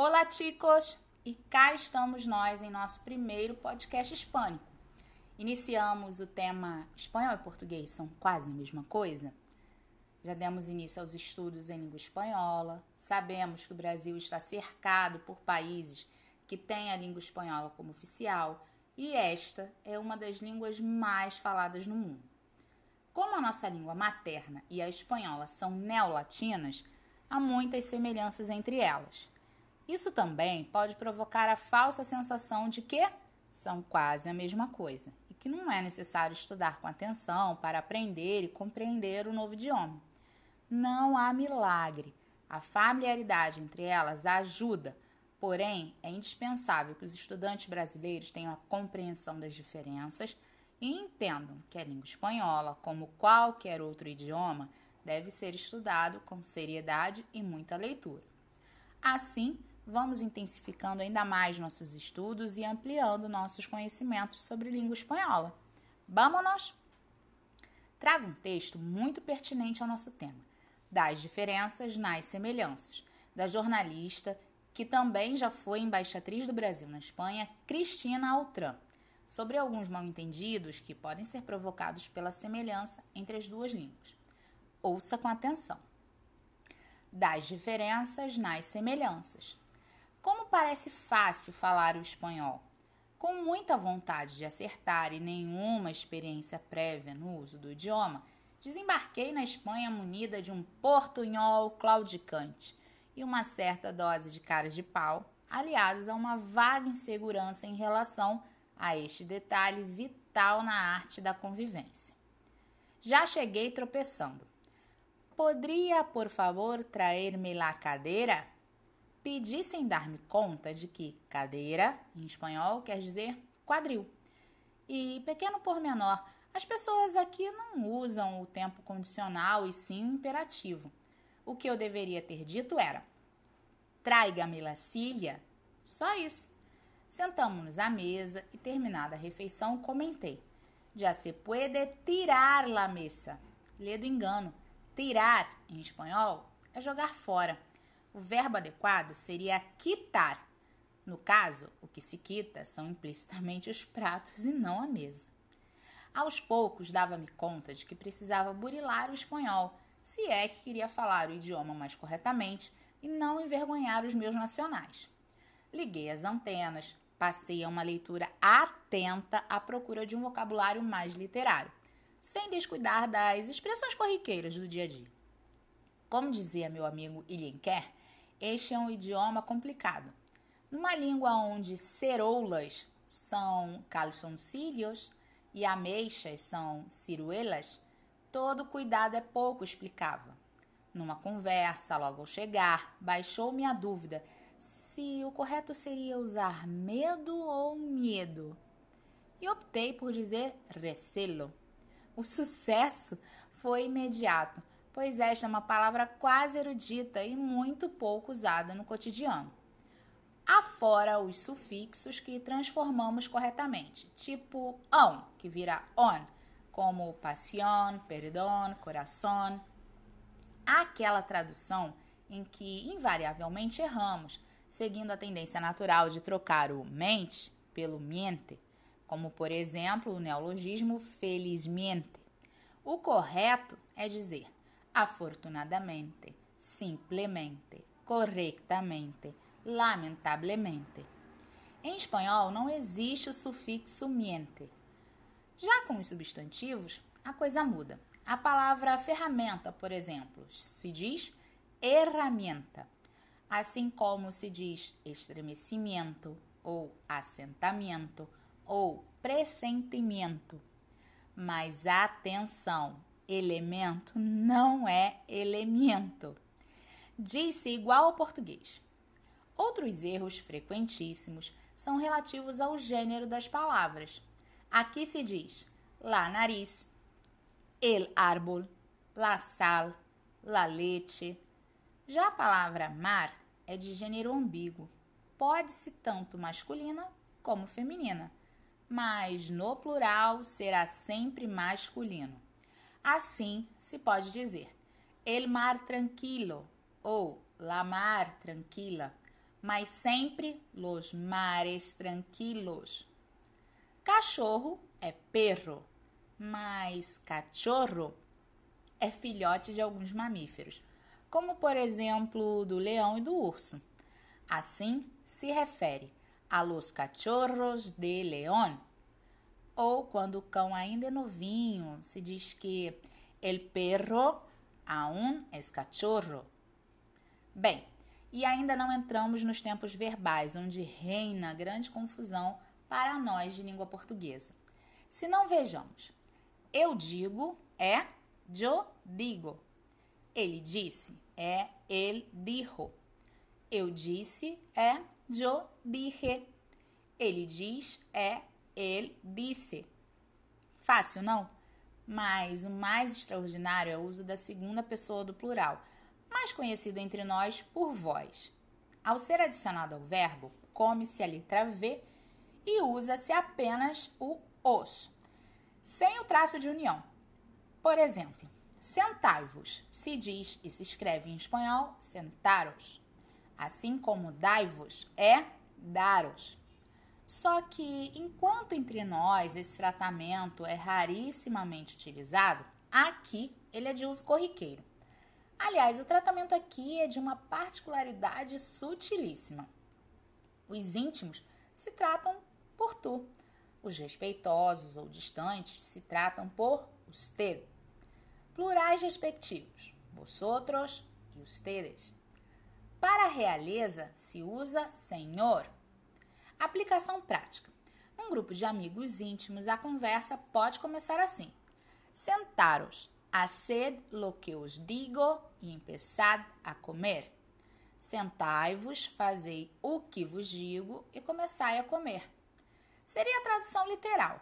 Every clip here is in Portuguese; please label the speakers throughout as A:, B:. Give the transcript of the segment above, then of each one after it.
A: Olá, chicos! E cá estamos nós em nosso primeiro podcast hispânico. Iniciamos o tema espanhol e português são quase a mesma coisa? Já demos início aos estudos em língua espanhola, sabemos que o Brasil está cercado por países que têm a língua espanhola como oficial e esta é uma das línguas mais faladas no mundo. Como a nossa língua materna e a espanhola são neolatinas, há muitas semelhanças entre elas. Isso também pode provocar a falsa sensação de que são quase a mesma coisa e que não é necessário estudar com atenção para aprender e compreender o novo idioma. Não há milagre. A familiaridade entre elas ajuda, porém, é indispensável que os estudantes brasileiros tenham a compreensão das diferenças e entendam que a língua espanhola, como qualquer outro idioma, deve ser estudado com seriedade e muita leitura. Assim, vamos intensificando ainda mais nossos estudos e ampliando nossos conhecimentos sobre língua espanhola. Vamos! Trago um texto muito pertinente ao nosso tema, das diferenças nas semelhanças, da jornalista que também já foi embaixatriz do Brasil na Espanha, Cristina Altran sobre alguns mal-entendidos que podem ser provocados pela semelhança entre as duas línguas. Ouça com atenção. Das diferenças nas semelhanças. Parece fácil falar o espanhol, com muita vontade de acertar e nenhuma experiência prévia no uso do idioma, desembarquei na Espanha munida de um portunhol claudicante e uma certa dose de caras de pau, aliados a uma vaga insegurança em relação a este detalhe vital na arte da convivência. Já cheguei tropeçando. Poderia, por favor, trazer-me la cadeira? Pedi sem dar-me conta de que cadeira, em espanhol, quer dizer quadril. E, pequeno pormenor, as pessoas aqui não usam o tempo condicional e sim imperativo. O que eu deveria ter dito era: traiga-me la Cília. Só isso. Sentamos-nos à mesa e, terminada a refeição, comentei. Já se puede tirar la mesa. Lê do engano. Tirar, em espanhol, é jogar fora. O verbo adequado seria quitar. No caso, o que se quita são implicitamente os pratos e não a mesa. Aos poucos dava-me conta de que precisava burilar o espanhol, se é que queria falar o idioma mais corretamente e não envergonhar os meus nacionais. Liguei as antenas, passei a uma leitura atenta à procura de um vocabulário mais literário, sem descuidar das expressões corriqueiras do dia a dia. Como dizia meu amigo Ilhenquer, este é um idioma complicado. Numa língua onde ceroulas são calzoncillos e ameixas são ciruelas, todo cuidado é pouco explicável. Numa conversa, logo ao chegar, baixou-me a dúvida se o correto seria usar medo ou medo. E optei por dizer recelo. O sucesso foi imediato, pois esta é uma palavra quase erudita e muito pouco usada no cotidiano. Afora os sufixos que transformamos corretamente, tipo on, que vira on, como passion, perdão, coração. Aquela tradução em que invariavelmente erramos, seguindo a tendência natural de trocar o mente pelo miente, como por exemplo o neologismo felizmente. O correto é dizer afortunadamente, simplesmente, corretamente, lamentavelmente. Em espanhol não existe o sufixo miente. Já com os substantivos, a coisa muda. A palavra ferramenta, por exemplo, se diz herramienta assim como se diz estremecimento ou assentamento ou pressentimento. Mas atenção, elemento não é elemento. Diz-se igual ao português. Outros erros frequentíssimos são relativos ao gênero das palavras. Aqui se diz la nariz, el árbol, la sal, la leche, já a palavra mar é de gênero ambíguo. Pode-se tanto masculina como feminina, mas no plural será sempre masculino. Assim se pode dizer el mar tranquilo ou la mar tranquila, mas sempre los mares tranquilos. Cachorro é perro, mas cachorro é filhote de alguns mamíferos, como por exemplo do leão e do urso. Assim se refere a los cachorros de león. Ou quando o cão ainda é novinho, se diz que el perro aún es cachorro. Bem, e ainda não entramos nos tempos verbais, onde reina grande confusão para nós de língua portuguesa. Se não vejamos, eu digo é yo digo. Ele disse é ele dijo. Eu disse é yo dije. Ele diz é ele disse. Fácil, não? Mas o mais extraordinário é o uso da segunda pessoa do plural mais conhecido entre nós por voz. Ao ser adicionado ao verbo, come-se a letra V e usa-se apenas o os, sem o traço de união. Por exemplo, sentai-vos se diz e se escreve em espanhol sentaros, assim como dai-vos é daros. Só que, enquanto entre nós esse tratamento é rarissimamente utilizado, aqui ele é de uso corriqueiro. Aliás, o tratamento aqui é de uma particularidade sutilíssima. Os íntimos se tratam por tu. Os respeitosos ou distantes se tratam por usted. Plurais respectivos, vosotros e ustedes. Para a realeza se usa senhor. Aplicação prática. Num grupo de amigos íntimos, a conversa pode começar assim: Sentaros Haced lo que os digo e empezad a comer. Sentai-vos, fazei o que vos digo e começai a comer. Seria a tradução literal.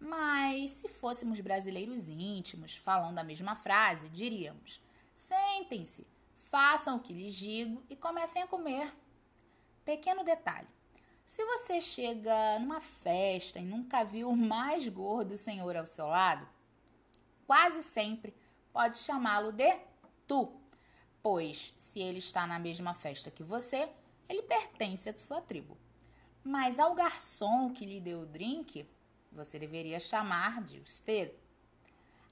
A: Mas se fôssemos brasileiros íntimos, falando a mesma frase, diríamos: sentem-se, façam o que lhes digo e comecem a comer. Pequeno detalhe: se você chega numa festa e nunca viu o mais gordo senhor ao seu lado, quase sempre pode chamá-lo de tu, pois se ele está na mesma festa que você, ele pertence à sua tribo. Mas ao garçom que lhe deu o drink, você deveria chamar de usted.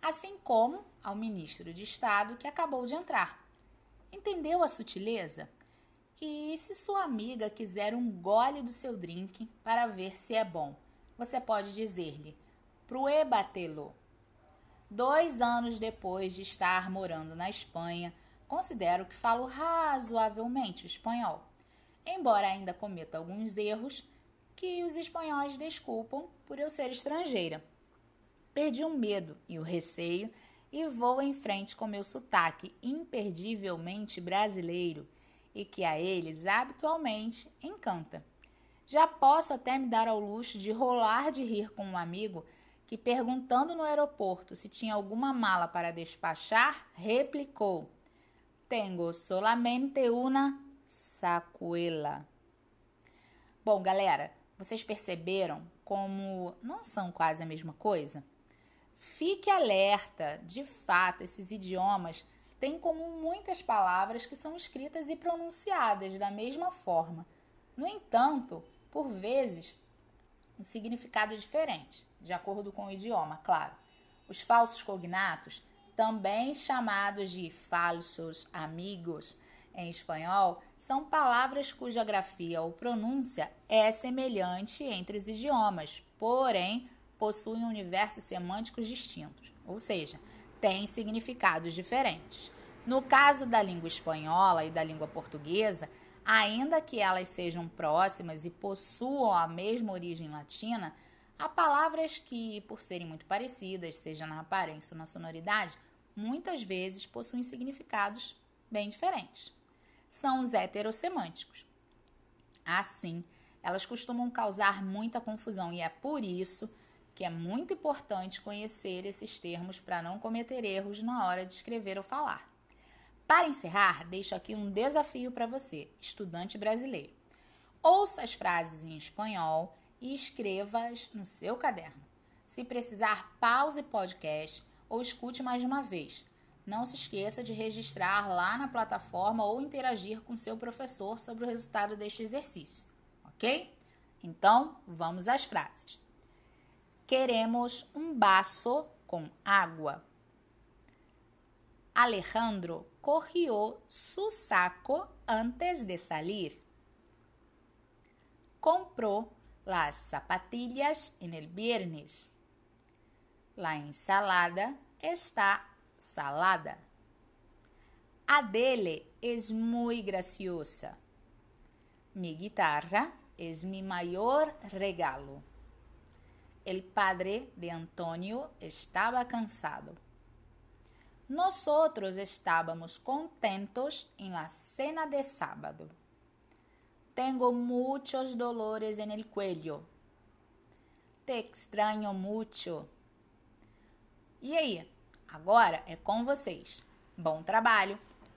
A: Assim como ao ministro de Estado que acabou de entrar. Entendeu a sutileza? E se sua amiga quiser um gole do seu drink para ver se é bom, você pode dizer-lhe: Pruébatelo Dois anos depois de estar morando na Espanha, considero que falo razoavelmente o espanhol, embora ainda cometa alguns erros que os espanhóis desculpam por eu ser estrangeira. Perdi o medo e o receio e vou em frente com meu sotaque imperdivelmente brasileiro e que a eles habitualmente encanta. Já posso até me dar ao luxo de rolar de rir com um amigo que, perguntando no aeroporto se tinha alguma mala para despachar, replicou: Tengo solamente una sacuela. Bom, galera, vocês perceberam como não são quase a mesma coisa? Fique alerta, de fato, esses idiomas têm como muitas palavras que são escritas e pronunciadas da mesma forma. No entanto, por vezes, um significado diferente de acordo com o idioma, claro. Os falsos cognatos, também chamados de falsos amigos em espanhol, são palavras cuja grafia ou pronúncia é semelhante entre os idiomas, porém possuem universos semânticos distintos, ou seja, têm significados diferentes. No caso da língua espanhola e da língua portuguesa, ainda que elas sejam próximas e possuam a mesma origem latina, Há palavras que, por serem muito parecidas, seja na aparência ou na sonoridade, muitas vezes possuem significados bem diferentes. São os heterossemânticos. Assim, elas costumam causar muita confusão e é por isso que é muito importante conhecer esses termos para não cometer erros na hora de escrever ou falar. Para encerrar, deixo aqui um desafio para você, estudante brasileiro. Ouça as frases em espanhol e escreva-as no seu caderno. Se precisar, pause podcast ou escute mais de uma vez. não se esqueça de registrar lá na plataforma ou interagir com seu professor sobre o resultado deste exercício, ok? Então, vamos às frases. Queremos um baço com água. Alejandro corrió su saco antes de salir. Compró las zapatillas en el viernes. La ensalada está salada. Adele es muy graciosa. Mi guitarra es mi mayor regalo. El padre de Antonio estaba cansado. Nosotros estábamos contentos en la cena de sábado. Tengo muchos dolores en el cuello. Te extraño mucho. E aí? Agora é com vocês. Bom trabalho!